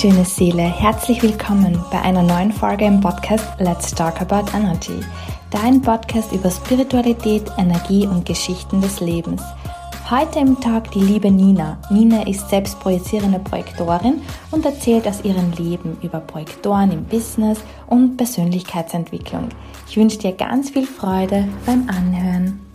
schöne Seele, herzlich willkommen bei einer neuen Folge im Podcast Let's Talk About Energy, dein Podcast über Spiritualität, Energie und Geschichten des Lebens. Heute im Tag die liebe Nina. Nina ist selbst projizierende Projektorin und erzählt aus ihrem Leben über Projektoren im Business und Persönlichkeitsentwicklung. Ich wünsche dir ganz viel Freude beim Anhören.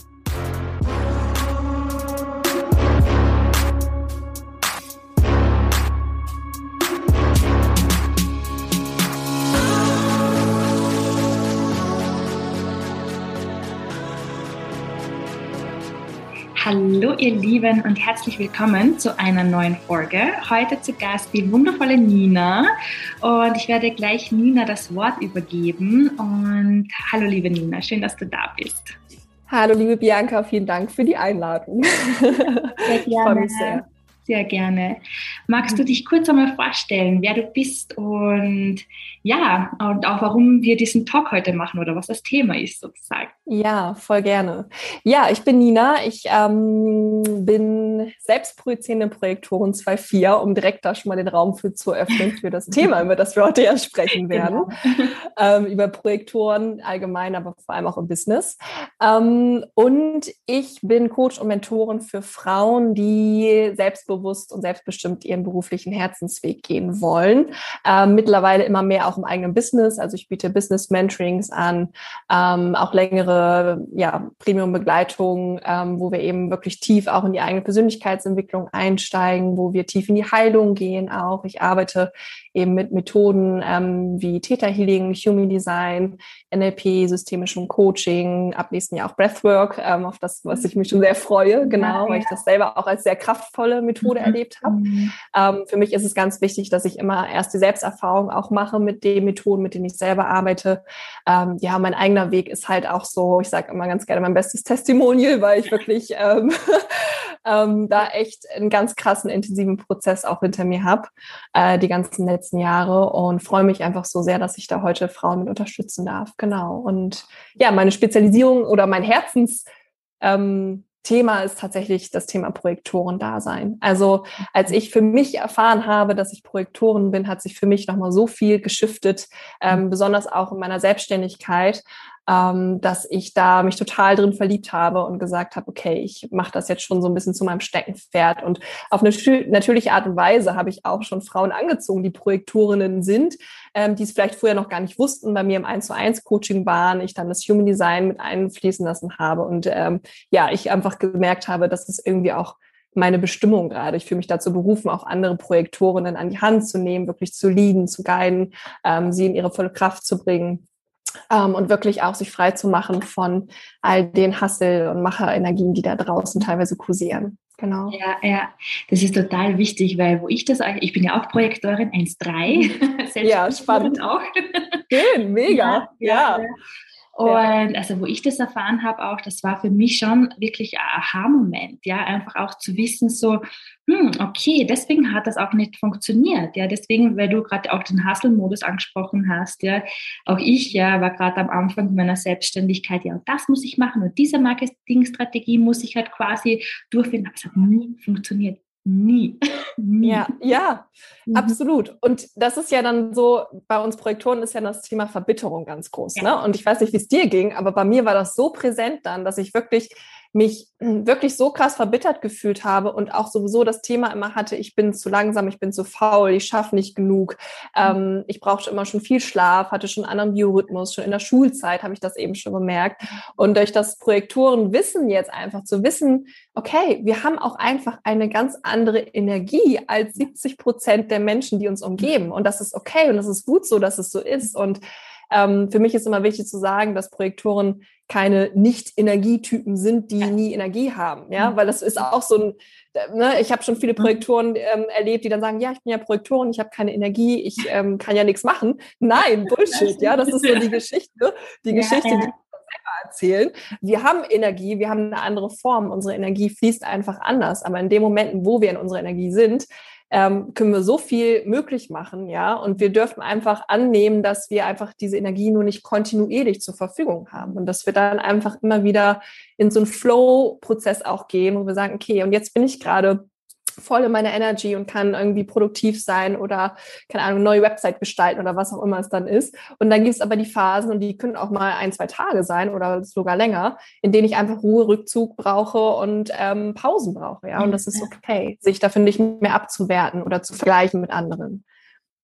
Hallo ihr Lieben und herzlich willkommen zu einer neuen Folge. Heute zu Gast die wundervolle Nina und ich werde gleich Nina das Wort übergeben. Und hallo liebe Nina, schön, dass du da bist. Hallo liebe Bianca, vielen Dank für die Einladung. Sehr gerne. Ich freue mich sehr. Sehr gerne. Magst du dich kurz einmal vorstellen, wer du bist und ja, und auch warum wir diesen Talk heute machen oder was das Thema ist sozusagen? Ja, voll gerne. Ja, ich bin Nina. Ich ähm, bin selbstprojizierende Projektorin 2.4, um direkt da schon mal den Raum für zu öffnen für das Thema, über das wir heute ja sprechen werden. Genau. Ähm, über Projektoren allgemein, aber vor allem auch im Business. Ähm, und ich bin Coach und Mentorin für Frauen, die selbstbewusst selbstbewusst und selbstbestimmt ihren beruflichen Herzensweg gehen wollen. Ähm, mittlerweile immer mehr auch im eigenen Business. Also ich biete Business Mentorings an, ähm, auch längere ja, Premium-Begleitungen, ähm, wo wir eben wirklich tief auch in die eigene Persönlichkeitsentwicklung einsteigen, wo wir tief in die Heilung gehen auch. Ich arbeite eben mit Methoden ähm, wie Theta Healing, Human Design, NLP, systemischem Coaching, ab nächsten Jahr auch Breathwork, ähm, auf das, was ich mich schon sehr freue, genau, weil ich das selber auch als sehr kraftvolle Methode mhm. erlebt habe. Ähm, für mich ist es ganz wichtig, dass ich immer erst die Selbsterfahrung auch mache mit den Methoden, mit denen ich selber arbeite. Ähm, ja, mein eigener Weg ist halt auch so, ich sage immer ganz gerne mein bestes Testimonial, weil ich wirklich ähm, ähm, da echt einen ganz krassen, intensiven Prozess auch hinter mir habe, äh, die ganzen letzten letzten Jahre und freue mich einfach so sehr, dass ich da heute Frauen mit unterstützen darf. Genau. Und ja, meine Spezialisierung oder mein Herzens ähm, Thema ist tatsächlich das Thema Projektoren-Dasein. Also als ich für mich erfahren habe, dass ich Projektoren bin, hat sich für mich nochmal so viel geschiftet, ähm, besonders auch in meiner Selbstständigkeit ähm, dass ich da mich total drin verliebt habe und gesagt habe, okay, ich mache das jetzt schon so ein bisschen zu meinem Steckenpferd. Und auf eine natürliche Art und Weise habe ich auch schon Frauen angezogen, die Projektorinnen sind, ähm, die es vielleicht vorher noch gar nicht wussten, bei mir im 1 zu 1 Coaching waren, ich dann das Human Design mit einfließen lassen habe und ähm, ja, ich einfach gemerkt habe, dass es irgendwie auch meine Bestimmung gerade. Ich fühle mich dazu berufen, auch andere Projektorinnen an die Hand zu nehmen, wirklich zu leaden, zu guiden, ähm, sie in ihre volle Kraft zu bringen ähm, und wirklich auch sich frei zu machen von all den Hassel- und Macherenergien, die da draußen teilweise kursieren. Genau. Ja, ja, das ist total wichtig, weil wo ich das, ich bin ja auch Projektorin 1.3. ja, spannend. Auch. Schön, mega. ja. ja. ja. Und also wo ich das erfahren habe auch, das war für mich schon wirklich ein Aha-Moment, ja, einfach auch zu wissen so, hm, okay, deswegen hat das auch nicht funktioniert, ja, deswegen, weil du gerade auch den Hustle-Modus angesprochen hast, ja, auch ich, ja, war gerade am Anfang meiner Selbstständigkeit, ja, und das muss ich machen und diese Marketingstrategie muss ich halt quasi durchfinden, aber es hat nie funktioniert, nie. nie. Ja, ja, mhm. absolut. Und das ist ja dann so, bei uns Projektoren ist ja das Thema Verbitterung ganz groß. Ja. Ne? Und ich weiß nicht, wie es dir ging, aber bei mir war das so präsent dann, dass ich wirklich mich hm, wirklich so krass verbittert gefühlt habe und auch sowieso das Thema immer hatte, ich bin zu langsam, ich bin zu faul, ich schaffe nicht genug, mhm. ähm, ich brauchte immer schon viel Schlaf, hatte schon einen anderen Biorhythmus, schon in der Schulzeit habe ich das eben schon gemerkt. Und durch das Projektorenwissen jetzt einfach zu wissen, okay, wir haben auch einfach eine ganz andere Energie als 70 Prozent der Menschen, die uns umgeben. Und das ist okay und das ist gut so, dass es so ist. Und ähm, für mich ist immer wichtig zu sagen, dass Projektoren keine Nicht-Energietypen sind, die ja. nie Energie haben. Ja, mhm. weil das ist auch so ein, ne, ich habe schon viele mhm. Projektoren ähm, erlebt, die dann sagen, ja, ich bin ja Projektorin, ich habe keine Energie, ich ähm, kann ja nichts machen. Nein, Bullshit, ja, das ist so die Geschichte, die ja, Geschichte, ja. die erzählen. Wir haben Energie, wir haben eine andere Form. Unsere Energie fließt einfach anders. Aber in den Momenten, wo wir in unserer Energie sind, ähm, können wir so viel möglich machen, ja. Und wir dürfen einfach annehmen, dass wir einfach diese Energie nur nicht kontinuierlich zur Verfügung haben und dass wir dann einfach immer wieder in so einen Flow-Prozess auch gehen, wo wir sagen, okay, und jetzt bin ich gerade voll in meiner Energy und kann irgendwie produktiv sein oder, keine Ahnung, neue Website gestalten oder was auch immer es dann ist. Und dann gibt es aber die Phasen und die können auch mal ein, zwei Tage sein oder sogar länger, in denen ich einfach Ruhe, Rückzug brauche und ähm, Pausen brauche. Ja, und das ist okay, sich dafür nicht mehr abzuwerten oder zu vergleichen mit anderen.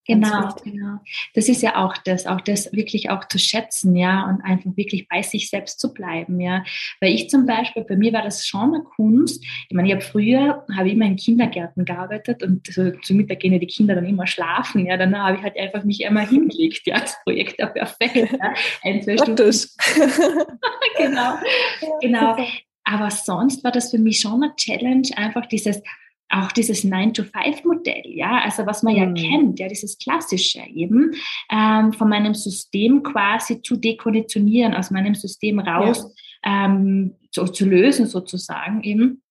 Genau, genau. Das ist ja auch das, auch das wirklich auch zu schätzen, ja, und einfach wirklich bei sich selbst zu bleiben, ja. Weil ich zum Beispiel, bei mir war das schon eine Kunst. Ich meine, ich habe früher, habe ich immer in Kindergärten gearbeitet und so, zu Mittag gehen die Kinder dann immer schlafen, ja. Dann habe ich halt einfach mich immer hingelegt, ja. Das Projekt war perfekt, ja. Ein, zwei Stunden. genau, genau. Aber sonst war das für mich schon eine Challenge, einfach dieses, auch dieses 9-to-5-Modell, ja, also was man mhm. ja kennt, ja, dieses klassische eben, ähm, von meinem System quasi zu dekonditionieren, aus meinem System raus ja. ähm, zu, zu lösen sozusagen eben.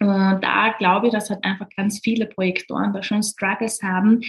Und da glaube ich, dass halt einfach ganz viele Projektoren da schon Struggles haben,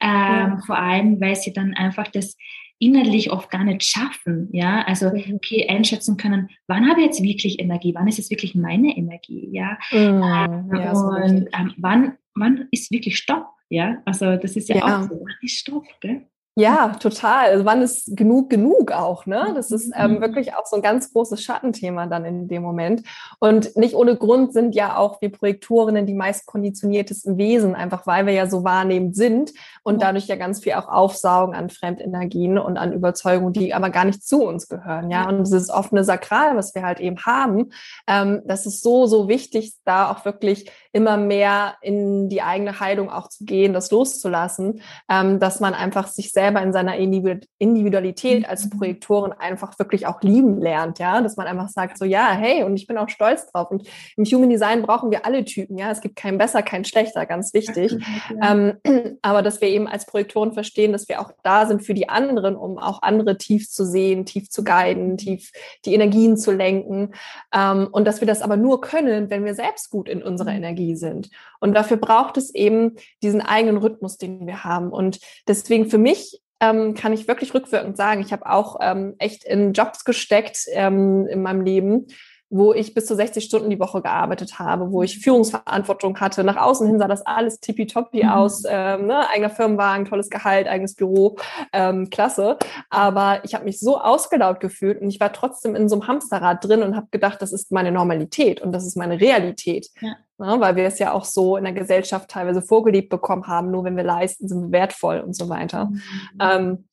ähm, ja. vor allem, weil sie dann einfach das innerlich oft gar nicht schaffen, ja, also mhm. okay, einschätzen können, wann habe ich jetzt wirklich Energie, wann ist es wirklich meine Energie, ja, mhm, ja und ähm, wann, wann ist wirklich Stopp, ja, also das ist ja, ja. auch so, wann ist Stopp, gell? Ja, total. Also wann ist genug genug auch, ne? Das ist ähm, mhm. wirklich auch so ein ganz großes Schattenthema dann in dem Moment. Und nicht ohne Grund sind ja auch wir Projektorinnen die meist konditioniertesten Wesen, einfach weil wir ja so wahrnehmend sind und dadurch ja ganz viel auch aufsaugen an Fremdenergien und an Überzeugungen, die aber gar nicht zu uns gehören, ja. Und dieses offene Sakral, was wir halt eben haben, ähm, das ist so, so wichtig, da auch wirklich immer mehr in die eigene Heilung auch zu gehen, das loszulassen, ähm, dass man einfach sich selber in seiner Individualität als mhm. Projektorin einfach wirklich auch lieben lernt, ja, dass man einfach sagt so, ja, hey, und ich bin auch stolz drauf. Und im Human Design brauchen wir alle Typen, ja, es gibt keinen besser, keinen schlechter, ganz wichtig. Ähm, aber dass wir eben als Projektoren verstehen, dass wir auch da sind für die anderen, um auch andere tief zu sehen, tief zu guiden, tief die Energien zu lenken. Ähm, und dass wir das aber nur können, wenn wir selbst gut in unserer mhm. Energie sind. Und dafür braucht es eben diesen eigenen Rhythmus, den wir haben. Und deswegen für mich ähm, kann ich wirklich rückwirkend sagen, ich habe auch ähm, echt in Jobs gesteckt ähm, in meinem Leben, wo ich bis zu 60 Stunden die Woche gearbeitet habe, wo ich Führungsverantwortung hatte. Nach außen hin sah das alles tippitoppi mhm. aus, ähm, ne? eigener Firmenwagen, tolles Gehalt, eigenes Büro, ähm, klasse. Aber ich habe mich so ausgelaugt gefühlt und ich war trotzdem in so einem Hamsterrad drin und habe gedacht, das ist meine Normalität und das ist meine Realität. Ja. Ne? Weil wir es ja auch so in der Gesellschaft teilweise vorgelebt bekommen haben, nur wenn wir leisten, sind wir wertvoll und so weiter. Mhm. Ähm,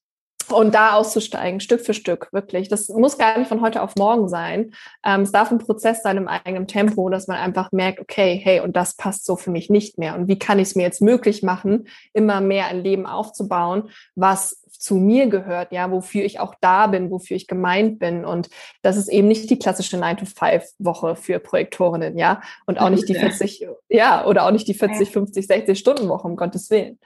und da auszusteigen, Stück für Stück, wirklich. Das muss gar nicht von heute auf morgen sein. Ähm, es darf ein Prozess sein im eigenen Tempo, dass man einfach merkt, okay, hey, und das passt so für mich nicht mehr. Und wie kann ich es mir jetzt möglich machen, immer mehr ein Leben aufzubauen, was zu mir gehört, ja, wofür ich auch da bin, wofür ich gemeint bin. Und das ist eben nicht die klassische 9-to-5-Woche für Projektorinnen, ja, und auch nicht die 40, ja, oder auch nicht die 40, 50, 60 Stunden Woche, um Gottes Willen,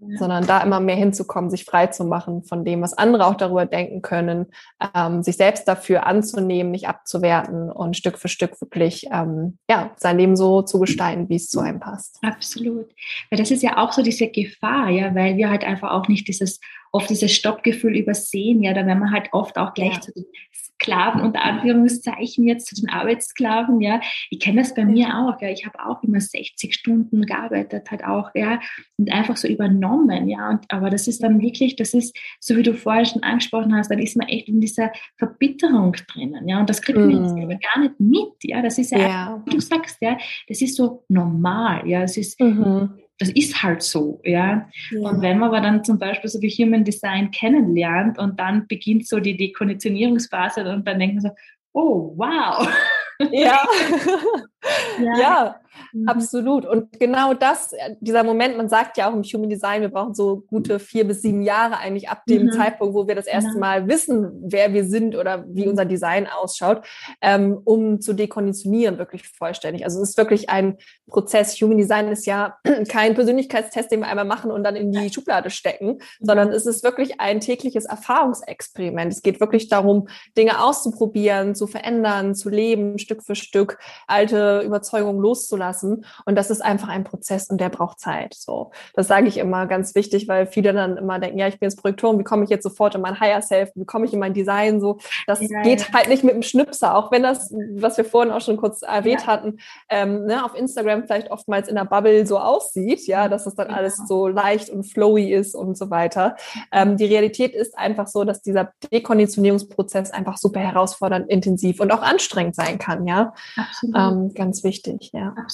ja. sondern da immer mehr hinzukommen, sich frei zu machen von dem, was andere auch darüber denken können, ähm, sich selbst dafür anzunehmen, nicht abzuwerten und Stück für Stück wirklich, ähm, ja, sein Leben so zu gestalten, wie es zu einem passt. Absolut. Weil das ist ja auch so diese Gefahr, ja, weil wir halt einfach auch nicht dieses oft dieses Stoppgefühl übersehen. Ja, da werden wir halt oft auch gleich ja. zu den Sklaven unter Anführungszeichen jetzt zu den Arbeitssklaven. Ja, ich kenne das bei mir auch. Ja, ich habe auch immer 60 Stunden gearbeitet, halt auch ja und einfach so übernommen. Ja, und aber das ist dann wirklich, das ist so wie du vorher schon angesprochen hast, dann ist man echt in dieser Verbitterung drinnen. Ja, und das kriegt man mm. selber gar nicht mit. Ja, das ist ja, ja. wie du sagst, ja, das ist so normal. Ja, es ist mhm das ist halt so, ja? ja. Und wenn man aber dann zum Beispiel so wie Human Design kennenlernt und dann beginnt so die Dekonditionierungsphase und dann denkt man so, oh wow. Ja. ja. ja. Mhm. Absolut. Und genau das, äh, dieser Moment, man sagt ja auch im Human Design, wir brauchen so gute vier bis sieben Jahre eigentlich ab dem mhm. Zeitpunkt, wo wir das erste genau. Mal wissen, wer wir sind oder wie unser Design ausschaut, ähm, um zu dekonditionieren, wirklich vollständig. Also es ist wirklich ein Prozess. Human Design ist ja kein Persönlichkeitstest, den wir einmal machen und dann in die Schublade stecken, mhm. sondern es ist wirklich ein tägliches Erfahrungsexperiment. Es geht wirklich darum, Dinge auszuprobieren, zu verändern, zu leben, Stück für Stück, alte Überzeugungen loszulassen. Und das ist einfach ein Prozess und der braucht Zeit. So, das sage ich immer ganz wichtig, weil viele dann immer denken, ja, ich bin jetzt Projektorin, wie komme ich jetzt sofort in mein Higher Self, wie komme ich in mein Design? So, das ja, geht ja. halt nicht mit dem Schnipser, auch wenn das, was wir vorhin auch schon kurz erwähnt ja. hatten, ähm, ne, auf Instagram vielleicht oftmals in der Bubble so aussieht, ja, dass das dann alles so leicht und flowy ist und so weiter. Ähm, die Realität ist einfach so, dass dieser Dekonditionierungsprozess einfach super herausfordernd, intensiv und auch anstrengend sein kann, ja. Ähm, ganz wichtig, ja. Absolut,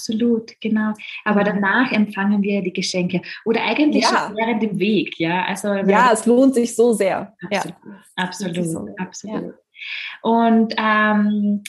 genau. Aber danach empfangen wir die Geschenke oder eigentlich ja. schon während dem Weg, ja. Also ja, es lohnt sich so sehr. Absolut, ja. absolut, so. absolut. Ja. Und ähm,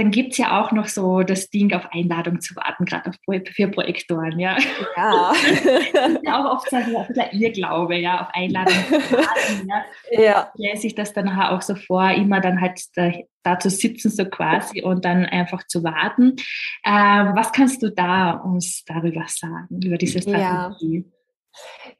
dann gibt es ja auch noch so das Ding, auf Einladung zu warten, gerade für Projektoren, ja. Ja. ja auch oft so ein Irrglaube, ja, auf Einladung zu warten, ja. ja. Stelle sich das dann auch so vor, immer dann halt da, da zu sitzen, so quasi, und dann einfach zu warten. Ähm, was kannst du da uns darüber sagen, über diese Strategie? Ja.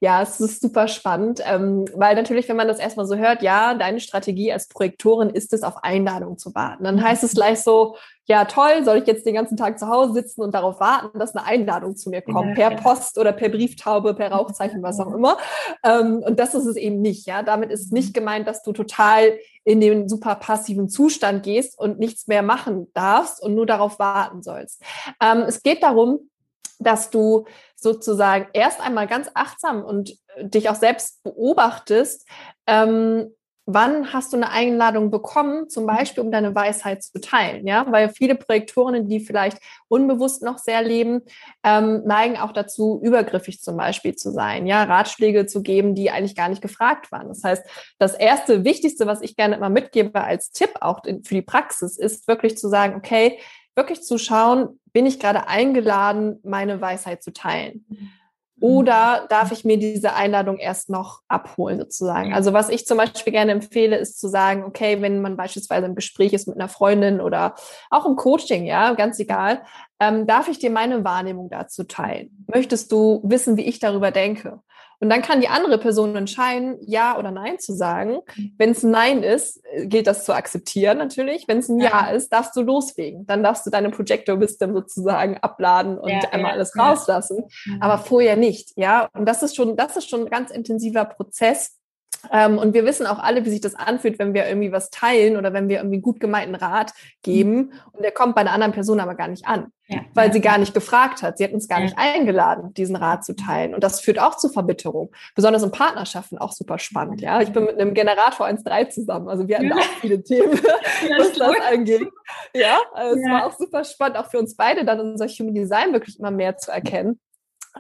Ja, es ist super spannend, ähm, weil natürlich, wenn man das erstmal so hört, ja, deine Strategie als Projektorin ist es, auf Einladung zu warten. Dann heißt es gleich so, ja toll, soll ich jetzt den ganzen Tag zu Hause sitzen und darauf warten, dass eine Einladung zu mir kommt, per. Post oder per Brieftaube, per Rauchzeichen, was auch immer. Ähm, und das ist es eben nicht, ja. Damit ist nicht gemeint, dass du total in den super passiven Zustand gehst und nichts mehr machen darfst und nur darauf warten sollst. Ähm, es geht darum, dass du sozusagen erst einmal ganz achtsam und äh, dich auch selbst beobachtest, ähm, wann hast du eine Einladung bekommen, zum Beispiel um deine Weisheit zu teilen, ja, weil viele Projektorinnen, die vielleicht unbewusst noch sehr leben, ähm, neigen auch dazu, übergriffig zum Beispiel zu sein, ja, Ratschläge zu geben, die eigentlich gar nicht gefragt waren. Das heißt, das erste, wichtigste, was ich gerne immer mitgebe als Tipp auch für die Praxis, ist wirklich zu sagen, okay, wirklich zu schauen, bin ich gerade eingeladen, meine Weisheit zu teilen? Oder darf ich mir diese Einladung erst noch abholen, sozusagen? Also, was ich zum Beispiel gerne empfehle, ist zu sagen, okay, wenn man beispielsweise im Gespräch ist mit einer Freundin oder auch im Coaching, ja, ganz egal, ähm, darf ich dir meine Wahrnehmung dazu teilen? Möchtest du wissen, wie ich darüber denke? Und dann kann die andere Person entscheiden, ja oder nein zu sagen. Mhm. Wenn es Nein ist, gilt das zu akzeptieren natürlich. Wenn es ein Ja. ja. ist, darfst du loslegen. Dann darfst du deine Projector Wisdom sozusagen abladen und ja, einmal ja, alles rauslassen. Aber vorher nicht, ja. Und das ist schon, das ist schon ein ganz intensiver Prozess, ähm, und wir wissen auch alle, wie sich das anfühlt, wenn wir irgendwie was teilen oder wenn wir irgendwie gut gemeinten Rat geben mhm. und der kommt bei einer anderen Person aber gar nicht an, ja. weil ja. sie gar nicht gefragt hat. Sie hat uns gar ja. nicht eingeladen, diesen Rat zu teilen. Und das führt auch zu Verbitterung, besonders in Partnerschaften auch super spannend. Ja, ich bin mit einem Generator 1.3 zusammen, also wir hatten auch viele Themen, was das angeht. Ja, also es war auch super spannend, auch für uns beide dann unser Human Design wirklich immer mehr zu erkennen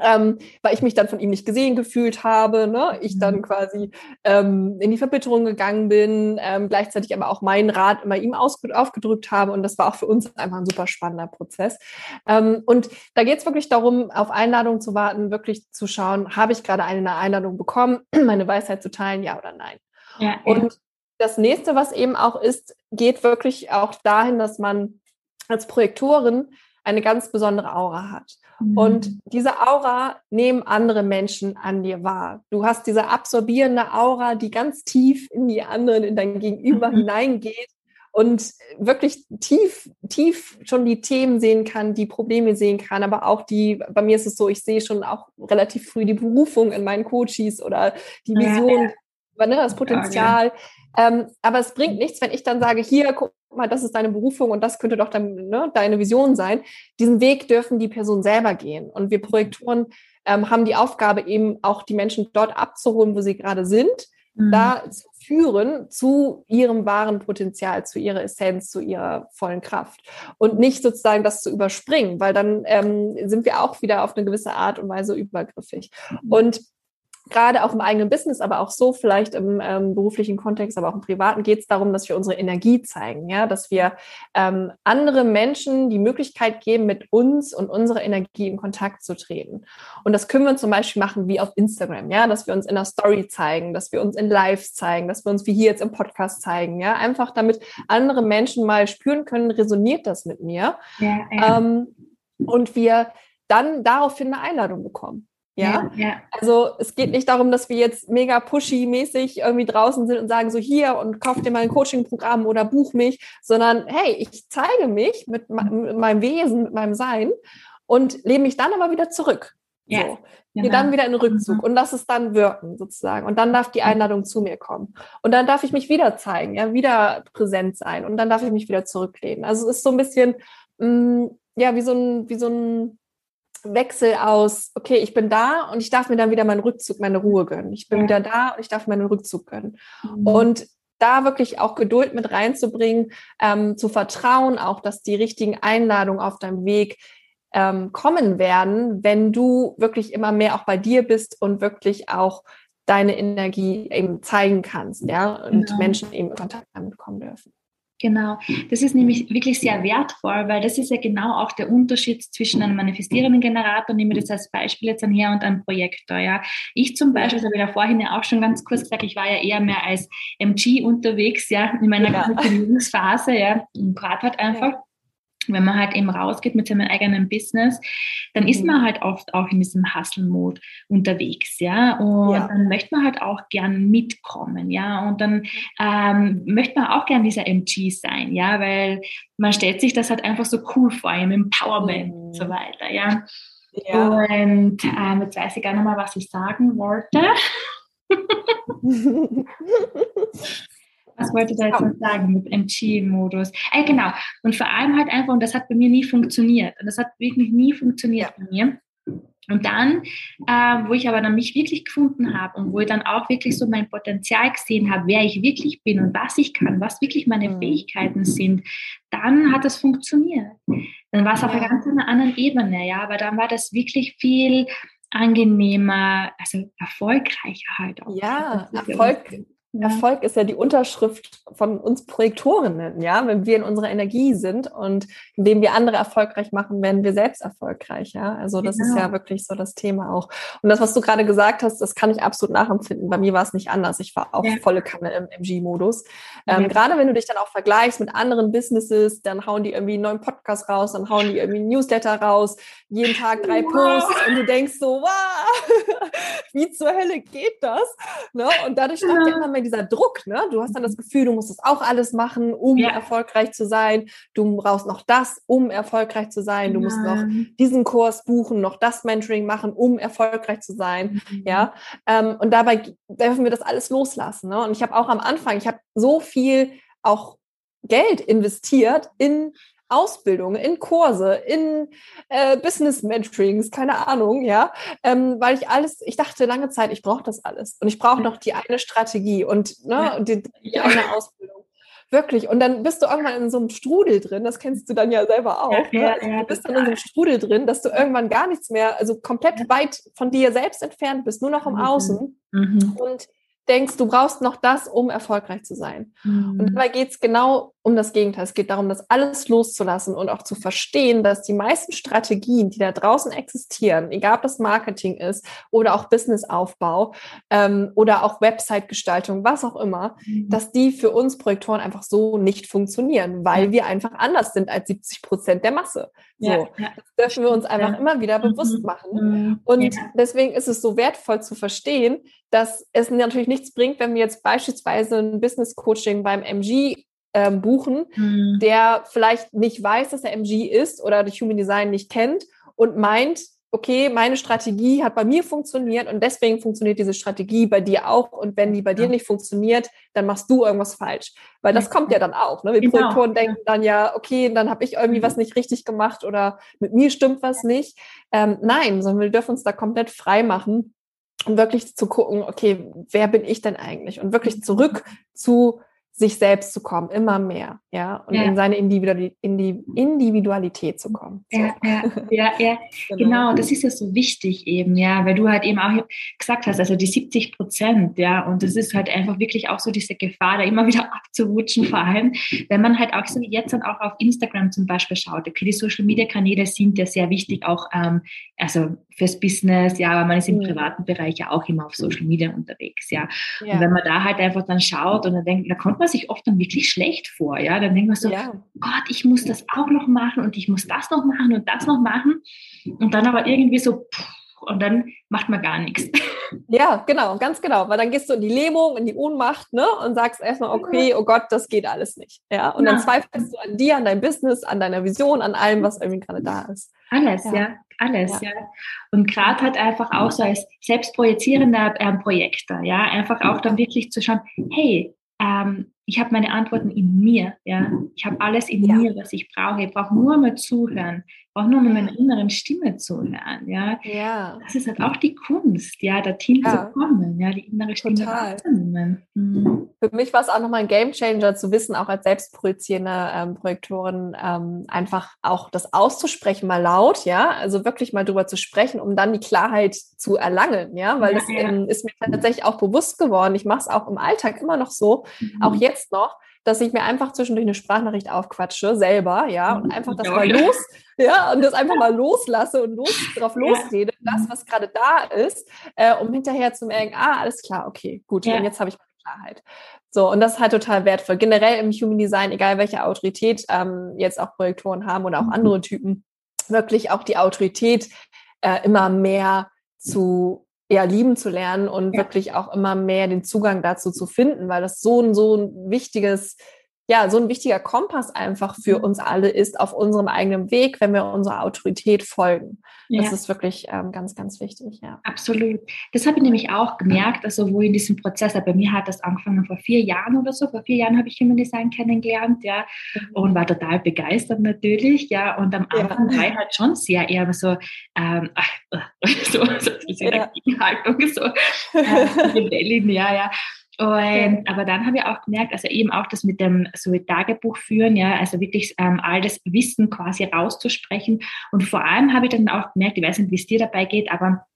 ähm, weil ich mich dann von ihm nicht gesehen gefühlt habe, ne? ich dann mhm. quasi ähm, in die Verbitterung gegangen bin, ähm, gleichzeitig aber auch meinen Rat immer ihm aufgedrückt habe und das war auch für uns einfach ein super spannender Prozess. Ähm, und da geht es wirklich darum, auf Einladung zu warten, wirklich zu schauen, habe ich gerade eine Einladung bekommen, meine Weisheit zu teilen, ja oder nein. Ja, und das nächste, was eben auch ist, geht wirklich auch dahin, dass man als Projektorin eine ganz besondere Aura hat. Mhm. Und diese Aura nehmen andere Menschen an dir wahr. Du hast diese absorbierende Aura, die ganz tief in die anderen, in dein Gegenüber mhm. hineingeht und wirklich tief, tief schon die Themen sehen kann, die Probleme sehen kann, aber auch die, bei mir ist es so, ich sehe schon auch relativ früh die Berufung in meinen Coaches oder die Vision, ja, ja. Ne, das Potenzial. Ja, ähm, aber es bringt nichts, wenn ich dann sage, hier, guck mal, das ist deine Berufung und das könnte doch dein, ne, deine Vision sein. Diesen Weg dürfen die Personen selber gehen. Und wir Projektoren ähm, haben die Aufgabe, eben auch die Menschen dort abzuholen, wo sie gerade sind, mhm. da zu führen zu ihrem wahren Potenzial, zu ihrer Essenz, zu ihrer vollen Kraft. Und nicht sozusagen das zu überspringen, weil dann ähm, sind wir auch wieder auf eine gewisse Art und Weise übergriffig. Mhm. Und gerade auch im eigenen Business, aber auch so vielleicht im ähm, beruflichen Kontext, aber auch im privaten geht es darum, dass wir unsere Energie zeigen, ja, dass wir ähm, andere Menschen die Möglichkeit geben, mit uns und unserer Energie in Kontakt zu treten. Und das können wir zum Beispiel machen wie auf Instagram, ja, dass wir uns in der Story zeigen, dass wir uns in Lives zeigen, dass wir uns wie hier jetzt im Podcast zeigen, ja, einfach damit andere Menschen mal spüren können, resoniert das mit mir? Ja, ja. Ähm, und wir dann daraufhin eine Einladung bekommen. Ja? ja? Also es geht nicht darum, dass wir jetzt mega pushy-mäßig irgendwie draußen sind und sagen so hier und kauf dir mal ein Coaching-Programm oder buch mich, sondern hey, ich zeige mich mit, mit meinem Wesen, mit meinem Sein und lehne mich dann aber wieder zurück. Ja. So. Genau. Gehe dann wieder in den Rückzug mhm. und lass es dann wirken sozusagen. Und dann darf die Einladung zu mir kommen. Und dann darf ich mich wieder zeigen, ja, wieder präsent sein. Und dann darf ich mich wieder zurücklehnen. Also es ist so ein bisschen, mh, mm, ja, wie so ein, wie so ein Wechsel aus, okay, ich bin da und ich darf mir dann wieder meinen Rückzug, meine Ruhe gönnen. Ich bin ja. wieder da und ich darf meinen Rückzug gönnen. Mhm. Und da wirklich auch Geduld mit reinzubringen, ähm, zu vertrauen, auch dass die richtigen Einladungen auf deinem Weg ähm, kommen werden, wenn du wirklich immer mehr auch bei dir bist und wirklich auch deine Energie eben zeigen kannst, ja, und genau. Menschen eben in Kontakt damit kommen dürfen. Genau, das ist nämlich wirklich sehr wertvoll, weil das ist ja genau auch der Unterschied zwischen einem manifestierenden Generator, nehmen wir das als Beispiel jetzt an her, und einem Projektor. Ja. Ich zum Beispiel, das habe ich da vorhin ja auch schon ganz kurz gesagt, ich war ja eher mehr als MG unterwegs, ja, in meiner ja. Kontinuierungsphase, ja, und gerade halt einfach. Ja wenn man halt eben rausgeht mit seinem eigenen Business, dann ist man mhm. halt oft auch in diesem Hustle-Mode unterwegs, ja. Und ja. dann möchte man halt auch gern mitkommen, ja. Und dann ähm, möchte man auch gern dieser MG sein, ja, weil man stellt sich das halt einfach so cool vor, im Empowerment mhm. und so mhm. weiter, ja. ja. Und ähm, jetzt weiß ich gar nicht mal, was ich sagen wollte. Was wollte ich da jetzt noch sagen mit MG-Modus? Äh, genau. Und vor allem halt einfach, und das hat bei mir nie funktioniert. Und das hat wirklich nie funktioniert bei mir. Und dann, äh, wo ich aber dann mich wirklich gefunden habe und wo ich dann auch wirklich so mein Potenzial gesehen habe, wer ich wirklich bin und was ich kann, was wirklich meine mhm. Fähigkeiten sind, dann hat es funktioniert. Dann war es auf einer ganz anderen Ebene, ja, aber dann war das wirklich viel angenehmer, also erfolgreicher halt auch. Ja, Erfolg, ja. Erfolg ist ja die Unterschrift von uns Projektorinnen, ja. Wenn wir in unserer Energie sind und indem wir andere erfolgreich machen, werden wir selbst erfolgreich, ja. Also das genau. ist ja wirklich so das Thema auch. Und das, was du gerade gesagt hast, das kann ich absolut nachempfinden. Bei mir war es nicht anders. Ich war auch ja. volle Kanne im MG-Modus. Ähm, Gerade wenn du dich dann auch vergleichst mit anderen Businesses, dann hauen die irgendwie einen neuen Podcast raus, dann hauen die irgendwie einen Newsletter raus, jeden Tag drei wow. Posts und du denkst so, wow, wie zur Hölle geht das? Ne? Und dadurch steigt ja immer mehr dieser Druck. Ne? Du hast dann das Gefühl, du musst das auch alles machen, um ja. erfolgreich zu sein. Du brauchst noch das, um erfolgreich zu sein. Du musst noch diesen Kurs buchen, noch das Mentoring machen, um erfolgreich zu sein. Mhm. Ja, ähm, und dabei dürfen wir das alles loslassen. Ne? Und ich habe auch am Anfang, ich habe so viel auch Geld investiert in Ausbildung, in Kurse, in äh, Business Mentorings, keine Ahnung, ja, ähm, weil ich alles, ich dachte lange Zeit, ich brauche das alles und ich brauche noch die eine Strategie und ne, die, die eine Ausbildung. Wirklich. Und dann bist du irgendwann in so einem Strudel drin, das kennst du dann ja selber auch. Ja, ne? ja, du bist dann in so einem Strudel drin, dass du irgendwann gar nichts mehr, also komplett weit von dir selbst entfernt bist, nur noch im mhm. Außen. Mhm. Und denkst, du brauchst noch das, um erfolgreich zu sein. Mhm. Und dabei geht es genau um das Gegenteil. Es geht darum, das alles loszulassen und auch zu verstehen, dass die meisten Strategien, die da draußen existieren, egal ob das Marketing ist oder auch Businessaufbau ähm, oder auch Website-Gestaltung, was auch immer, mhm. dass die für uns Projektoren einfach so nicht funktionieren, weil wir einfach anders sind als 70 Prozent der Masse. So, ja, ja. Das dürfen wir uns einfach ja. immer wieder bewusst mhm. machen. Mhm. Und deswegen ist es so wertvoll zu verstehen, dass es natürlich nichts bringt, wenn wir jetzt beispielsweise ein Business Coaching beim MG ähm, buchen, mhm. der vielleicht nicht weiß, dass er MG ist oder das Human Design nicht kennt und meint, okay, meine Strategie hat bei mir funktioniert und deswegen funktioniert diese Strategie bei dir auch. Und wenn die bei dir nicht funktioniert, dann machst du irgendwas falsch. Weil das kommt ja dann auch. Ne? Wir genau. Projektoren denken dann ja, okay, dann habe ich irgendwie was nicht richtig gemacht oder mit mir stimmt was nicht. Ähm, nein, sondern wir dürfen uns da komplett frei machen und wirklich zu gucken, okay, wer bin ich denn eigentlich? Und wirklich zurück zu sich selbst zu kommen, immer mehr, ja, und ja. in seine Individualität zu kommen. So. Ja, ja, ja, ja. genau. genau. das ist ja so wichtig eben, ja, weil du halt eben auch gesagt hast, also die 70 Prozent, ja, und das ist halt einfach wirklich auch so diese Gefahr, da immer wieder abzurutschen, vor allem, wenn man halt auch so jetzt dann auch auf Instagram zum Beispiel schaut, okay, die Social Media Kanäle sind ja sehr wichtig, auch ähm, also fürs Business, ja, aber man ist im mhm. privaten Bereich ja auch immer auf Social Media unterwegs, ja. ja. Und wenn man da halt einfach dann schaut und dann denkt, da kommt man sich oft dann wirklich schlecht vor, ja. Dann denkt man so, ja. Gott, ich muss das auch noch machen und ich muss das noch machen und das noch machen. Und dann aber irgendwie so, pff, und dann macht man gar nichts. Ja, genau, ganz genau. Weil dann gehst du in die Lähmung, in die Ohnmacht, ne? Und sagst erstmal, okay, oh Gott, das geht alles nicht. Ja. Und ja. dann zweifelst du an dir, an deinem Business, an deiner Vision, an allem, was irgendwie gerade da ist. Alles, ja. ja alles, ja. ja. Und gerade halt einfach auch so als selbstprojizierender ähm, Projektor, ja, einfach auch dann wirklich zu schauen, hey, ähm, ich habe meine Antworten in mir, ja. Ich habe alles in ja. mir, was ich brauche. Ich brauche nur mal zuhören auch nur mit meiner inneren Stimme zu hören. Ja? ja. Das ist halt auch die Kunst, ja, dorthin ja. zu kommen, ja, die innere Stimme wahrzunehmen. Mhm. Für mich war es auch nochmal ein Gamechanger zu wissen, auch als selbstprojizierende ähm, Projektorin, ähm, einfach auch das auszusprechen, mal laut, ja, also wirklich mal drüber zu sprechen, um dann die Klarheit zu erlangen, ja, weil das ähm, ist mir tatsächlich auch bewusst geworden. Ich mache es auch im Alltag immer noch so, mhm. auch jetzt noch dass ich mir einfach zwischendurch eine Sprachnachricht aufquatsche, selber, ja, und einfach das mal los, ja, und das einfach mal loslasse und los, drauf losrede, das, was gerade da ist, äh, um hinterher zu merken, ah, alles klar, okay, gut, ja. und jetzt habe ich Klarheit. So, und das ist halt total wertvoll. Generell im Human Design, egal welche Autorität ähm, jetzt auch Projektoren haben oder auch mhm. andere Typen, wirklich auch die Autorität äh, immer mehr zu ja, lieben zu lernen und ja. wirklich auch immer mehr den Zugang dazu zu finden, weil das so ein, so ein wichtiges ja, so ein wichtiger Kompass einfach für mhm. uns alle ist auf unserem eigenen Weg, wenn wir unserer Autorität folgen. Ja. Das ist wirklich ähm, ganz, ganz wichtig. Ja. Absolut. Das habe ich nämlich auch gemerkt, also wo in diesem Prozess, bei mir hat das angefangen vor vier Jahren oder so. Vor vier Jahren habe ich Human Design kennengelernt, ja, mhm. und war total begeistert natürlich, ja. Und am Anfang ja. war ich halt schon sehr eher so, ähm, ach, so, so diese ja. Haltung, so, äh, ja, ja. Und, aber dann habe ich auch gemerkt, also eben auch das mit dem so Tagebuch führen, ja, also wirklich ähm, all das Wissen quasi rauszusprechen. Und vor allem habe ich dann auch gemerkt, ich weiß nicht, wie es dir dabei geht, aber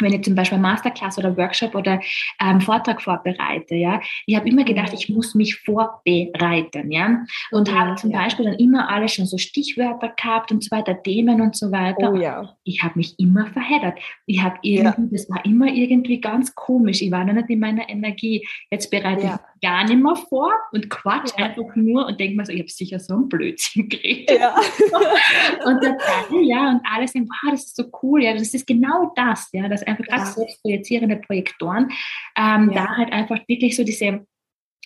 wenn ich zum Beispiel Masterclass oder Workshop oder ähm, Vortrag vorbereite, ja, ich habe immer gedacht, ich muss mich vorbereiten, ja, und habe zum ja. Beispiel dann immer alles schon so Stichwörter gehabt und so weiter, Themen und so weiter. Oh, ja. Ich habe mich immer verheddert. Ich habe irgendwie, ja. das war immer irgendwie ganz komisch. Ich war noch nicht in meiner Energie. Jetzt bereite ja. ich gar nicht mehr vor und quatsch ja. einfach nur und denke mir so, ich habe sicher so ein Blödsinn geredet. Ja. und dann, ja, und alle sagen, wow, das ist so cool, ja, das ist genau das, ja, das einfach ja. selbst projizierende Projektoren, ähm, ja. da halt einfach wirklich so diese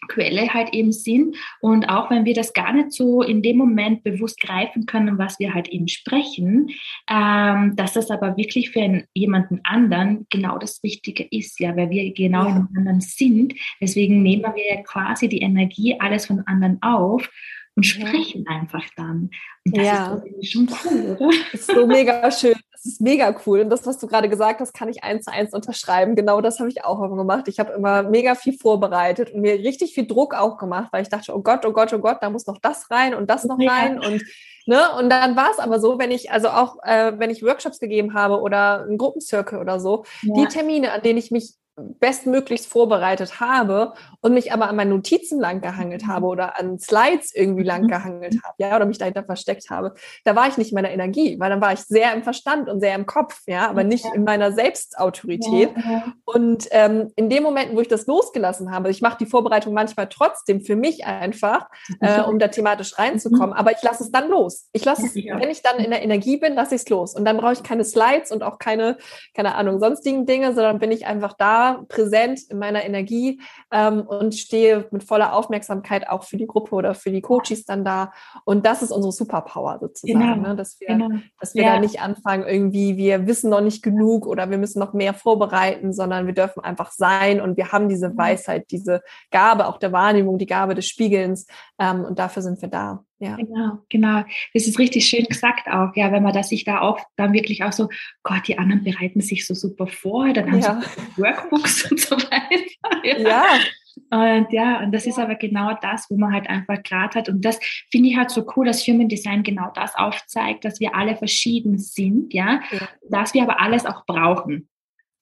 Quelle halt eben sind. Und auch wenn wir das gar nicht so in dem Moment bewusst greifen können, was wir halt eben sprechen, ähm, dass das aber wirklich für einen, jemanden anderen genau das Richtige ist, ja, weil wir genau ja. in anderen sind. Deswegen nehmen wir quasi die Energie alles von anderen auf und sprechen einfach dann. Und das ja. ist schon cool, oder? Das ist so mega schön. Das ist mega cool. Und das, was du gerade gesagt hast, kann ich eins zu eins unterschreiben. Genau das habe ich auch immer gemacht. Ich habe immer mega viel vorbereitet und mir richtig viel Druck auch gemacht, weil ich dachte, oh Gott, oh Gott, oh Gott, da muss noch das rein und das noch ja. rein. Und Ne? Und dann war es aber so, wenn ich, also auch äh, wenn ich Workshops gegeben habe oder einen Gruppenzirkel oder so, ja. die Termine, an denen ich mich bestmöglichst vorbereitet habe und mich aber an meinen Notizen lang gehangelt habe oder an Slides irgendwie lang mhm. gehangelt habe, ja, oder mich dahinter versteckt habe, da war ich nicht in meiner Energie, weil dann war ich sehr im Verstand und sehr im Kopf, ja, aber nicht in meiner Selbstautorität. Und ähm, in dem Moment, wo ich das losgelassen habe, ich mache die Vorbereitung manchmal trotzdem für mich einfach, äh, um da thematisch reinzukommen, mhm. aber ich lasse es dann los. Ich lasse es, wenn ich dann in der Energie bin, lasse ich es los. Und dann brauche ich keine Slides und auch keine, keine Ahnung, sonstigen Dinge, sondern bin ich einfach da präsent in meiner Energie ähm, und stehe mit voller Aufmerksamkeit auch für die Gruppe oder für die Coaches dann da. Und das ist unsere Superpower sozusagen, genau. ne? dass wir, genau. dass wir ja. da nicht anfangen, irgendwie, wir wissen noch nicht genug oder wir müssen noch mehr vorbereiten, sondern wir dürfen einfach sein und wir haben diese Weisheit, diese Gabe auch der Wahrnehmung, die Gabe des Spiegelns ähm, und dafür sind wir da. Ja. Genau, genau. Das ist richtig schön gesagt auch, ja, wenn man das sich da auch dann wirklich auch so, Gott, die anderen bereiten sich so super vor, dann haben ja. sie Workbooks und so weiter. Ja. ja. Und ja, und das ist aber genau das, wo man halt einfach gerade hat. Und das finde ich halt so cool, dass Human Design genau das aufzeigt, dass wir alle verschieden sind, ja, ja. dass wir aber alles auch brauchen.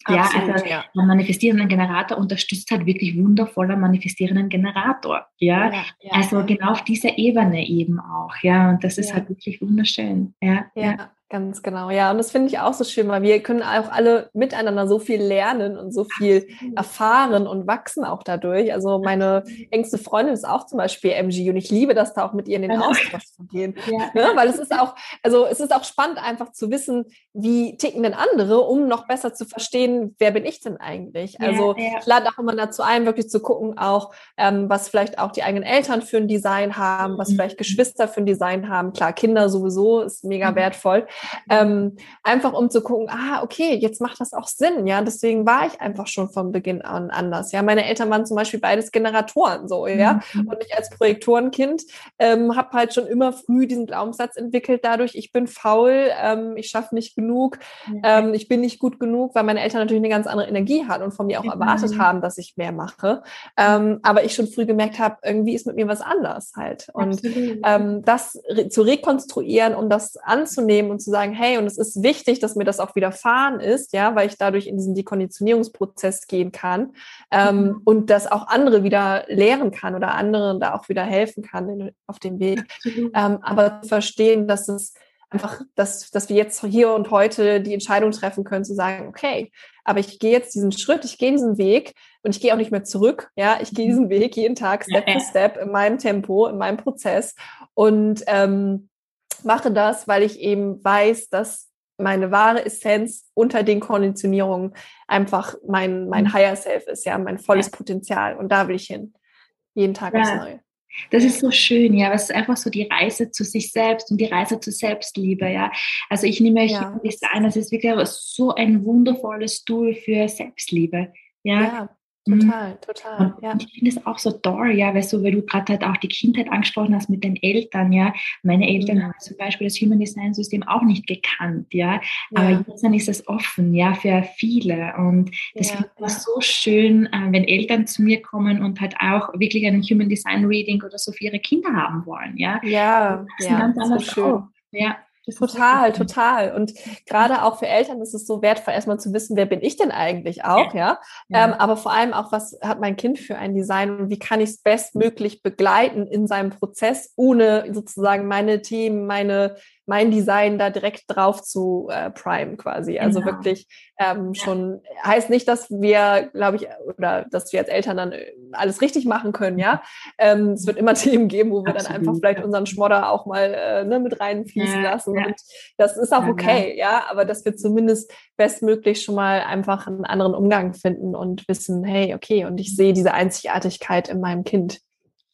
Ja, also ja. ein manifestierenden Generator unterstützt halt wirklich wundervoller manifestierenden Generator. Ja? ja, also genau auf dieser Ebene eben auch. Ja, und das ist halt wirklich wunderschön. Ja, ja. Ganz genau, ja. Und das finde ich auch so schön, weil wir können auch alle miteinander so viel lernen und so viel erfahren und wachsen auch dadurch. Also meine engste Freundin ist auch zum Beispiel MG und ich liebe das da auch mit ihr in den. Austausch zu gehen. Ja. Ne? Weil es ist auch, also es ist auch spannend einfach zu wissen, wie ticken denn andere, um noch besser zu verstehen, wer bin ich denn eigentlich? Also ja, ich lade auch immer dazu ein, wirklich zu gucken, auch ähm, was vielleicht auch die eigenen Eltern für ein Design haben, was mhm. vielleicht Geschwister für ein Design haben. Klar, Kinder sowieso ist mega mhm. wertvoll. Ähm, einfach um zu gucken, ah, okay, jetzt macht das auch Sinn, ja. Deswegen war ich einfach schon von Beginn an anders. Ja, meine Eltern waren zum Beispiel beides Generatoren, so, ja. Mhm. Und ich als Projektorenkind ähm, habe halt schon immer früh diesen Glaubenssatz entwickelt, dadurch, ich bin faul, ähm, ich schaffe nicht genug, ähm, ich bin nicht gut genug, weil meine Eltern natürlich eine ganz andere Energie hatten und von mir auch mhm. erwartet haben, dass ich mehr mache. Ähm, aber ich schon früh gemerkt habe, irgendwie ist mit mir was anders halt. Und ähm, das re zu rekonstruieren und das anzunehmen und zu sagen, hey, und es ist wichtig, dass mir das auch widerfahren ist, ja, weil ich dadurch in diesen Dekonditionierungsprozess gehen kann ähm, mhm. und das auch andere wieder lehren kann oder anderen da auch wieder helfen kann in, auf dem Weg. Ähm, aber verstehen, dass es einfach, dass, dass wir jetzt hier und heute die Entscheidung treffen können, zu sagen, okay, aber ich gehe jetzt diesen Schritt, ich gehe diesen Weg und ich gehe auch nicht mehr zurück. Ja, ich gehe mhm. diesen Weg jeden Tag, Step ja, für Step, in meinem Tempo, in meinem Prozess und ähm, mache das, weil ich eben weiß, dass meine wahre Essenz unter den Konditionierungen einfach mein, mein mhm. Higher Self ist, ja, mein volles Potenzial. Und da will ich hin. Jeden Tag ja. aufs Neue. Das ist so schön, ja. Es ist einfach so die Reise zu sich selbst und die Reise zur Selbstliebe, ja. Also ich nehme euch ja. Design, das ist wirklich so ein wundervolles Tool für Selbstliebe, ja. ja. Mhm. Total, total. Und ja. ich finde es auch so toll, ja, weil, so, weil du gerade halt auch die Kindheit angesprochen hast mit den Eltern, ja. Meine Eltern mhm. haben zum Beispiel das Human Design System auch nicht gekannt, ja. Aber ja. jetzt dann ist es offen, ja, für viele. Und das ja. finde ich so schön, äh, wenn Eltern zu mir kommen und halt auch wirklich ein Human Design Reading oder so für ihre Kinder haben wollen, ja. Ja, das ja, das ist schön. Ja. Total, total. Und gerade auch für Eltern ist es so wertvoll, erstmal zu wissen, wer bin ich denn eigentlich auch, ja. ja. Ähm, aber vor allem auch, was hat mein Kind für ein Design und wie kann ich es bestmöglich begleiten in seinem Prozess, ohne sozusagen meine Themen, meine mein Design da direkt drauf zu äh, prime quasi. Also genau. wirklich ähm, schon heißt nicht, dass wir, glaube ich, oder dass wir als Eltern dann äh, alles richtig machen können, ja. Ähm, es wird immer Themen geben, wo wir Absolut. dann einfach vielleicht unseren Schmodder auch mal äh, ne, mit reinfließen ja, lassen. Und das ist auch okay, ja, aber dass wir zumindest bestmöglich schon mal einfach einen anderen Umgang finden und wissen, hey, okay, und ich sehe diese Einzigartigkeit in meinem Kind.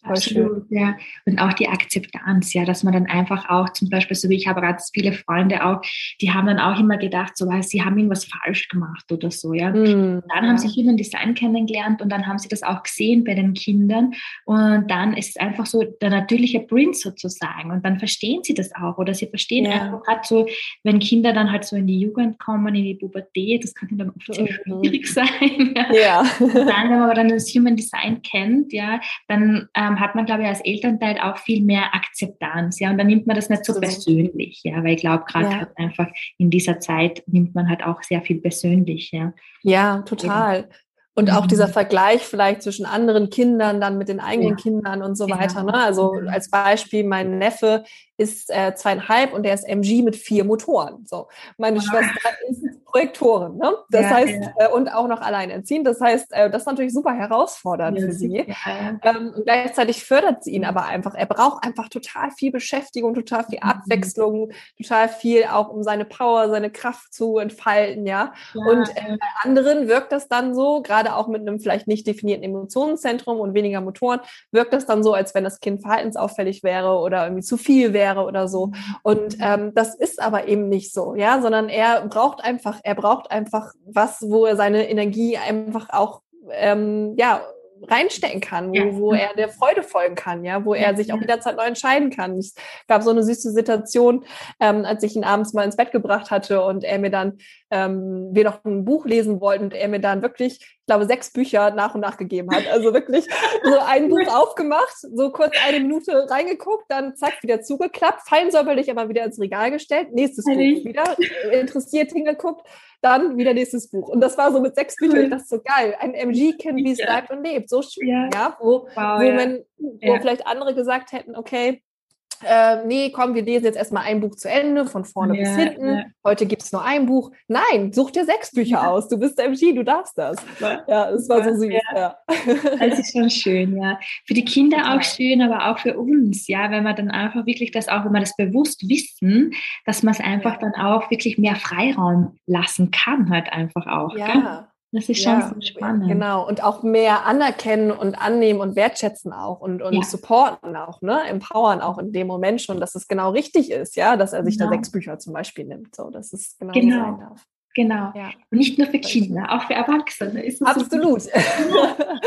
Absolut, ja. Und auch die Akzeptanz, ja, dass man dann einfach auch zum Beispiel, so wie ich habe gerade viele Freunde auch, die haben dann auch immer gedacht, so, weil sie haben irgendwas falsch gemacht oder so, ja. Mm, dann ja. haben sie Human Design kennengelernt und dann haben sie das auch gesehen bei den Kindern und dann ist es einfach so der natürliche Prince sozusagen und dann verstehen sie das auch oder sie verstehen ja. einfach gerade so, wenn Kinder dann halt so in die Jugend kommen, in die Pubertät, das kann dann oft sehr mhm. schwierig sein. Ja. ja. dann, wenn man aber dann das Human Design kennt, ja, dann ähm, ähm, hat man, glaube ich, als Elternteil auch viel mehr Akzeptanz, ja, und dann nimmt man das nicht so persönlich, ja, weil ich glaube, gerade ja. halt einfach in dieser Zeit nimmt man halt auch sehr viel persönlich, ja. Ja, total. Und auch dieser mhm. Vergleich vielleicht zwischen anderen Kindern, dann mit den eigenen ja. Kindern und so weiter. Ne? Also mhm. als Beispiel, mein Neffe ist äh, zweieinhalb und der ist MG mit vier Motoren. So, meine wow. Schwester ist Projektorin, ne? Das ja, heißt ja. Äh, und auch noch alleinerziehend. Das heißt, äh, das ist natürlich super herausfordernd ja, für sie. Ähm, und gleichzeitig fördert sie ihn aber einfach. Er braucht einfach total viel Beschäftigung, total viel mhm. Abwechslung, total viel auch um seine Power, seine Kraft zu entfalten, ja. und äh, bei anderen wirkt das dann so, gerade auch mit einem vielleicht nicht definierten Emotionenzentrum und weniger Motoren, wirkt das dann so, als wenn das Kind verhaltensauffällig wäre oder irgendwie zu viel wäre wäre oder so. Und ähm, das ist aber eben nicht so, ja, sondern er braucht einfach, er braucht einfach was, wo er seine Energie einfach auch ähm, ja reinstecken kann, wo, ja. wo er der Freude folgen kann, ja, wo er sich auch jederzeit neu entscheiden kann. Es gab so eine süße Situation, ähm, als ich ihn abends mal ins Bett gebracht hatte und er mir dann, ähm, wir noch ein Buch lesen wollten und er mir dann wirklich, ich glaube, sechs Bücher nach und nach gegeben hat. Also wirklich so ein Buch aufgemacht, so kurz eine Minute reingeguckt, dann zack, wieder zugeklappt, fein säuberlich aber wieder ins Regal gestellt, nächstes Buch wieder, interessiert hingeguckt, dann wieder nächstes Buch. Und das war so mit sechs Büchern, das ist so geil. Ein MG kennt, wie es bleibt und lebt. So schön, ja, ja wo, wow, wo, man, wo ja. vielleicht andere gesagt hätten, okay, äh, nee, komm, wir lesen jetzt erstmal ein Buch zu Ende, von vorne ja, bis hinten. Ja. Heute gibt es nur ein Buch. Nein, such dir sechs Bücher ja. aus. Du bist MG, du darfst das. Ja, das war so süß. Ja. Das ist schon schön, ja. Für die Kinder auch schön, aber auch für uns, ja, wenn man dann einfach wirklich das auch, wenn man das bewusst wissen, dass man es einfach dann auch wirklich mehr Freiraum lassen kann, halt einfach auch. Ja. Gell? Das ist schon ja, so spannend. Genau, und auch mehr anerkennen und annehmen und wertschätzen auch und, und ja. supporten auch, ne? Empowern auch in dem Moment schon, dass es genau richtig ist, ja, dass er sich genau. da sechs Bücher zum Beispiel nimmt, so dass es genau, genau. sein darf. Genau. Ja. Und nicht nur für Kinder, auch für Erwachsene. Ist Absolut.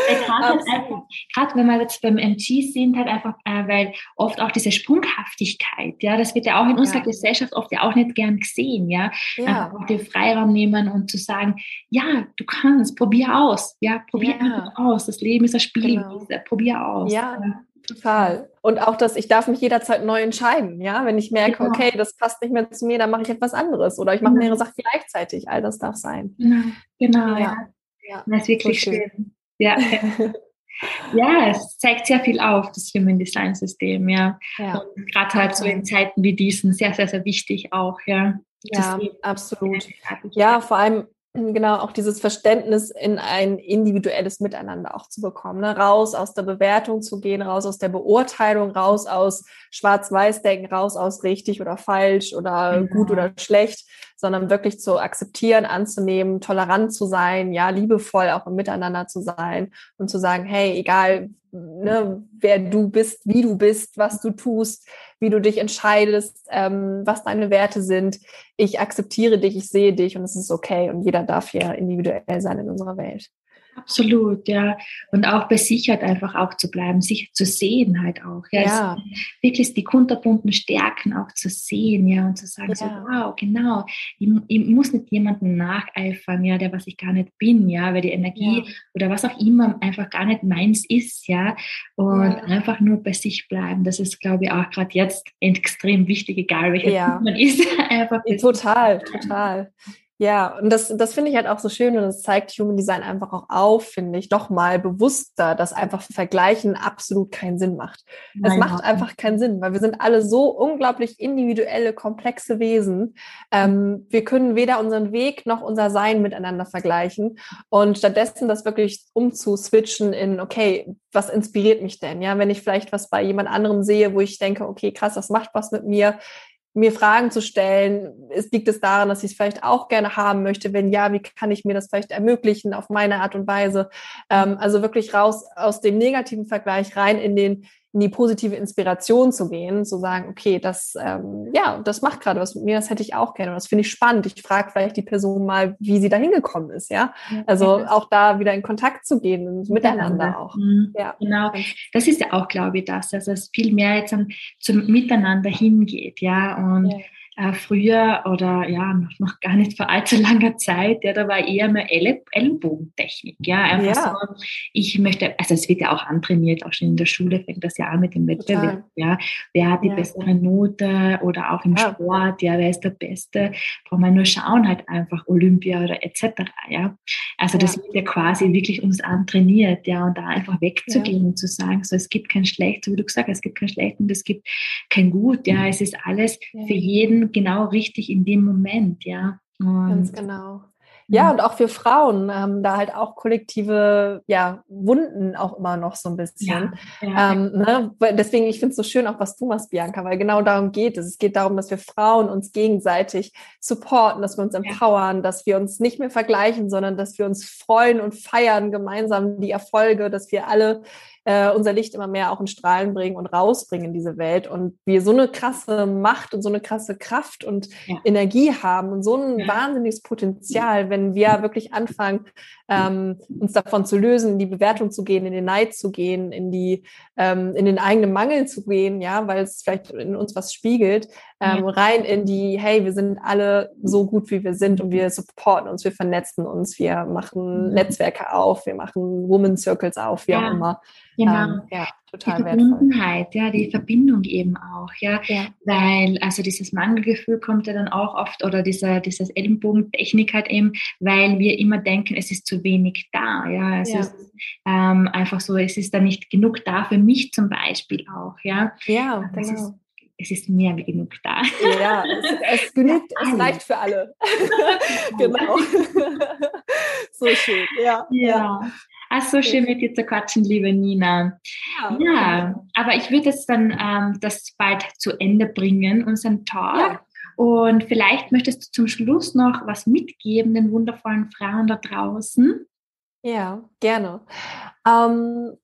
So Gerade wenn wir jetzt beim MG sind, halt einfach, äh, weil oft auch diese Sprunghaftigkeit, ja, das wird ja auch in unserer ja. Gesellschaft oft ja auch nicht gern gesehen, ja. ja. Auch den Freiraum nehmen und zu sagen, ja, du kannst, probier aus, ja, probier aus. Das Leben ist ein Spiel, genau. probier aus. Ja. Total. Und auch, dass ich darf mich jederzeit neu entscheiden. Ja, wenn ich merke, genau. okay, das passt nicht mehr zu mir, dann mache ich etwas anderes oder ich mache genau. mehrere Sachen gleichzeitig. All das darf sein. Genau, genau ja. ja. ja. Das ist wirklich so schön. schön. Ja. ja, es zeigt sehr viel auf, das Human Design System, ja. ja. Und gerade halt so in Zeiten wie diesen sehr, sehr, sehr wichtig auch, ja. Ja, absolut. Ja, vor allem genau auch dieses Verständnis in ein individuelles Miteinander auch zu bekommen. Ne? Raus aus der Bewertung zu gehen, raus aus der Beurteilung, raus aus Schwarz-Weiß-Denken, raus aus richtig oder falsch oder mhm. gut oder schlecht, sondern wirklich zu akzeptieren, anzunehmen, tolerant zu sein, ja, liebevoll auch im Miteinander zu sein und zu sagen, hey, egal, ne, wer du bist, wie du bist, was du tust, wie du dich entscheidest, ähm, was deine Werte sind. Ich akzeptiere dich, ich sehe dich und es ist okay und jeder darf hier individuell sein in unserer Welt. Absolut, ja. Und auch bei sich halt einfach auch zu bleiben, sich zu sehen halt auch. Ja. ja. Also wirklich die kunterbunten Stärken auch zu sehen, ja, und zu sagen, ja. so, wow, genau, ich, ich, muss nicht jemanden nacheifern, ja, der was ich gar nicht bin, ja, weil die Energie ja. oder was auch immer einfach gar nicht meins ist, ja. Und einfach nur bei sich bleiben. Das ist, glaube ich, auch gerade jetzt extrem wichtig, egal welcher ja. man ist. einfach total, total. Ja, und das, das finde ich halt auch so schön und das zeigt Human Design einfach auch auf, finde ich, doch mal bewusster, dass einfach Vergleichen absolut keinen Sinn macht. Nein, es macht einfach keinen Sinn, weil wir sind alle so unglaublich individuelle, komplexe Wesen. Ähm, wir können weder unseren Weg noch unser Sein miteinander vergleichen und stattdessen das wirklich umzuswitchen in, okay, was inspiriert mich denn? Ja, wenn ich vielleicht was bei jemand anderem sehe, wo ich denke, okay, krass, das macht was mit mir, mir Fragen zu stellen. Es liegt es daran, dass ich es vielleicht auch gerne haben möchte? Wenn ja, wie kann ich mir das vielleicht ermöglichen auf meine Art und Weise? Ähm, also wirklich raus aus dem negativen Vergleich rein in den in die positive Inspiration zu gehen, zu sagen, okay, das, ähm, ja, das macht gerade was mit mir, das hätte ich auch gerne und das finde ich spannend. Ich frage vielleicht die Person mal, wie sie da hingekommen ist, ja. Also auch da wieder in Kontakt zu gehen und miteinander auch. Mhm. Ja. Genau. Das ist ja auch, glaube ich, das, dass es viel mehr jetzt zum Miteinander hingeht, ja. Und ja äh, früher oder ja, noch, noch, gar nicht vor allzu langer Zeit, ja, da war eher mehr Ellenbogentechnik, ja, einfach ja. so, ich möchte, also es wird ja auch antrainiert, auch schon in der Schule fängt das ja an mit dem Wettbewerb, ja, wer hat die ja. bessere Note oder auch im ja. Sport, ja, wer ist der Beste, braucht man nur schauen, halt einfach Olympia oder etc., ja, also das wird ja quasi wirklich uns antrainiert, ja, und da einfach wegzugehen und zu sagen, so, es gibt kein Schlecht, so wie du gesagt hast, es gibt kein Schlecht und es gibt kein Gut, ja, es ist alles für jeden genau richtig in dem Moment, ja. Und Ganz genau. Ja, und auch für Frauen haben da halt auch kollektive ja, Wunden auch immer noch so ein bisschen. Ja, ja. Ähm, ne? Deswegen, ich finde es so schön, auch was du machst, Bianca, weil genau darum geht es. Es geht darum, dass wir Frauen uns gegenseitig supporten, dass wir uns empowern, ja. dass wir uns nicht mehr vergleichen, sondern dass wir uns freuen und feiern gemeinsam die Erfolge, dass wir alle äh, unser Licht immer mehr auch in Strahlen bringen und rausbringen in diese Welt und wir so eine krasse Macht und so eine krasse Kraft und ja. Energie haben und so ein ja. wahnsinniges Potenzial, wenn wir wirklich anfangen, ähm, uns davon zu lösen, in die Bewertung zu gehen, in den Neid zu gehen, in die, ähm, in den eigenen Mangel zu gehen, ja, weil es vielleicht in uns was spiegelt, ähm, ja. rein in die, hey, wir sind alle so gut, wie wir sind und wir supporten uns, wir vernetzen uns, wir machen Netzwerke auf, wir machen Woman Circles auf, wie auch immer. Genau. Ähm, ja, total die Verbundenheit, wertvoll. ja, die Verbindung eben auch, ja? ja, weil also dieses Mangelgefühl kommt ja dann auch oft oder dieser dieses Ellenbogentechnik halt eben, weil wir immer denken, es ist zu wenig da, ja, es ja. ist ähm, einfach so, es ist da nicht genug da für mich zum Beispiel auch, ja. Ja, das genau. ist es ist mehr wie genug da. Ja, es, es genügt, es reicht für alle. genau. so schön, ja. Ja. Ach, so schön mit dir zu quatschen, liebe Nina. Ja, ja aber ich würde jetzt dann ähm, das bald zu Ende bringen, unseren Talk. Ja. Und vielleicht möchtest du zum Schluss noch was mitgeben den wundervollen Frauen da draußen. Ja, gerne. Ähm,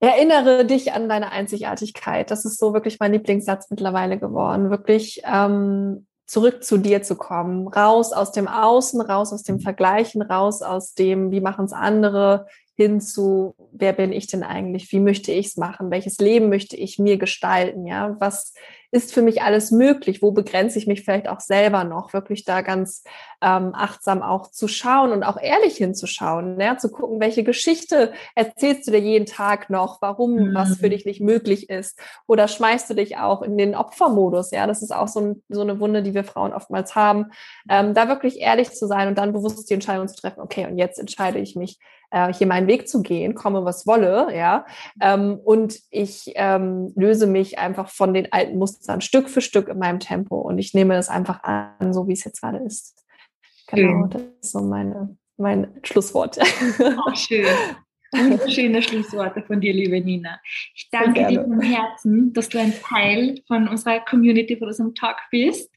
Erinnere dich an deine Einzigartigkeit. Das ist so wirklich mein Lieblingssatz mittlerweile geworden. Wirklich ähm, zurück zu dir zu kommen, raus aus dem Außen, raus aus dem Vergleichen, raus aus dem, wie machen es andere, hin zu, wer bin ich denn eigentlich? Wie möchte ich es machen? Welches Leben möchte ich mir gestalten? Ja, was ist für mich alles möglich? Wo begrenze ich mich vielleicht auch selber noch? Wirklich da ganz ähm, achtsam auch zu schauen und auch ehrlich hinzuschauen, ja? zu gucken, welche Geschichte erzählst du dir jeden Tag noch, warum mhm. was für dich nicht möglich ist? Oder schmeißt du dich auch in den Opfermodus? Ja, das ist auch so, ein, so eine Wunde, die wir Frauen oftmals haben. Ähm, da wirklich ehrlich zu sein und dann bewusst die Entscheidung zu treffen, okay, und jetzt entscheide ich mich, äh, hier meinen Weg zu gehen, komme was wolle, ja. Ähm, und ich ähm, löse mich einfach von den alten Mustern Stück für Stück in meinem Tempo und ich nehme es einfach an, so wie es jetzt gerade ist. Genau, schön. das ist so meine, mein Schlusswort. Oh, schön. Wunderschöne Schlussworte von dir, liebe Nina. Ich danke dir vom Herzen, dass du ein Teil von unserer Community, von unserem Talk bist.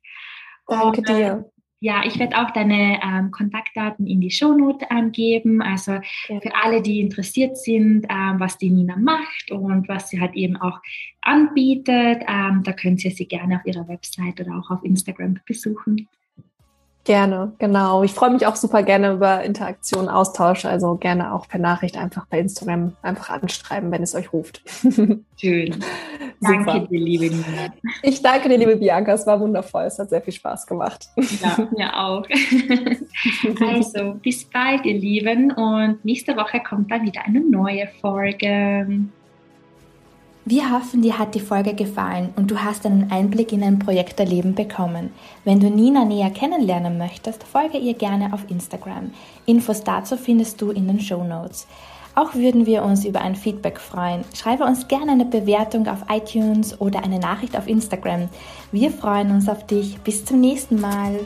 Danke und, dir ja, ich werde auch deine ähm, Kontaktdaten in die Shownote angeben. Also ja. für alle, die interessiert sind, ähm, was die Nina macht und was sie halt eben auch anbietet, ähm, da können Sie sie gerne auf ihrer Website oder auch auf Instagram besuchen. Gerne, genau. Ich freue mich auch super gerne über Interaktion, Austausch. Also gerne auch per Nachricht einfach bei Instagram einfach anschreiben, wenn es euch ruft. Schön. Danke dir, liebe Nina. Ich danke dir, liebe Bianca. Es war wundervoll. Es hat sehr viel Spaß gemacht. Ja, mir auch. also, bis bald, ihr Lieben. Und nächste Woche kommt dann wieder eine neue Folge. Wir hoffen, dir hat die Folge gefallen und du hast einen Einblick in ein Projekterleben bekommen. Wenn du Nina näher kennenlernen möchtest, folge ihr gerne auf Instagram. Infos dazu findest du in den Show Notes. Auch würden wir uns über ein Feedback freuen. Schreibe uns gerne eine Bewertung auf iTunes oder eine Nachricht auf Instagram. Wir freuen uns auf dich. Bis zum nächsten Mal.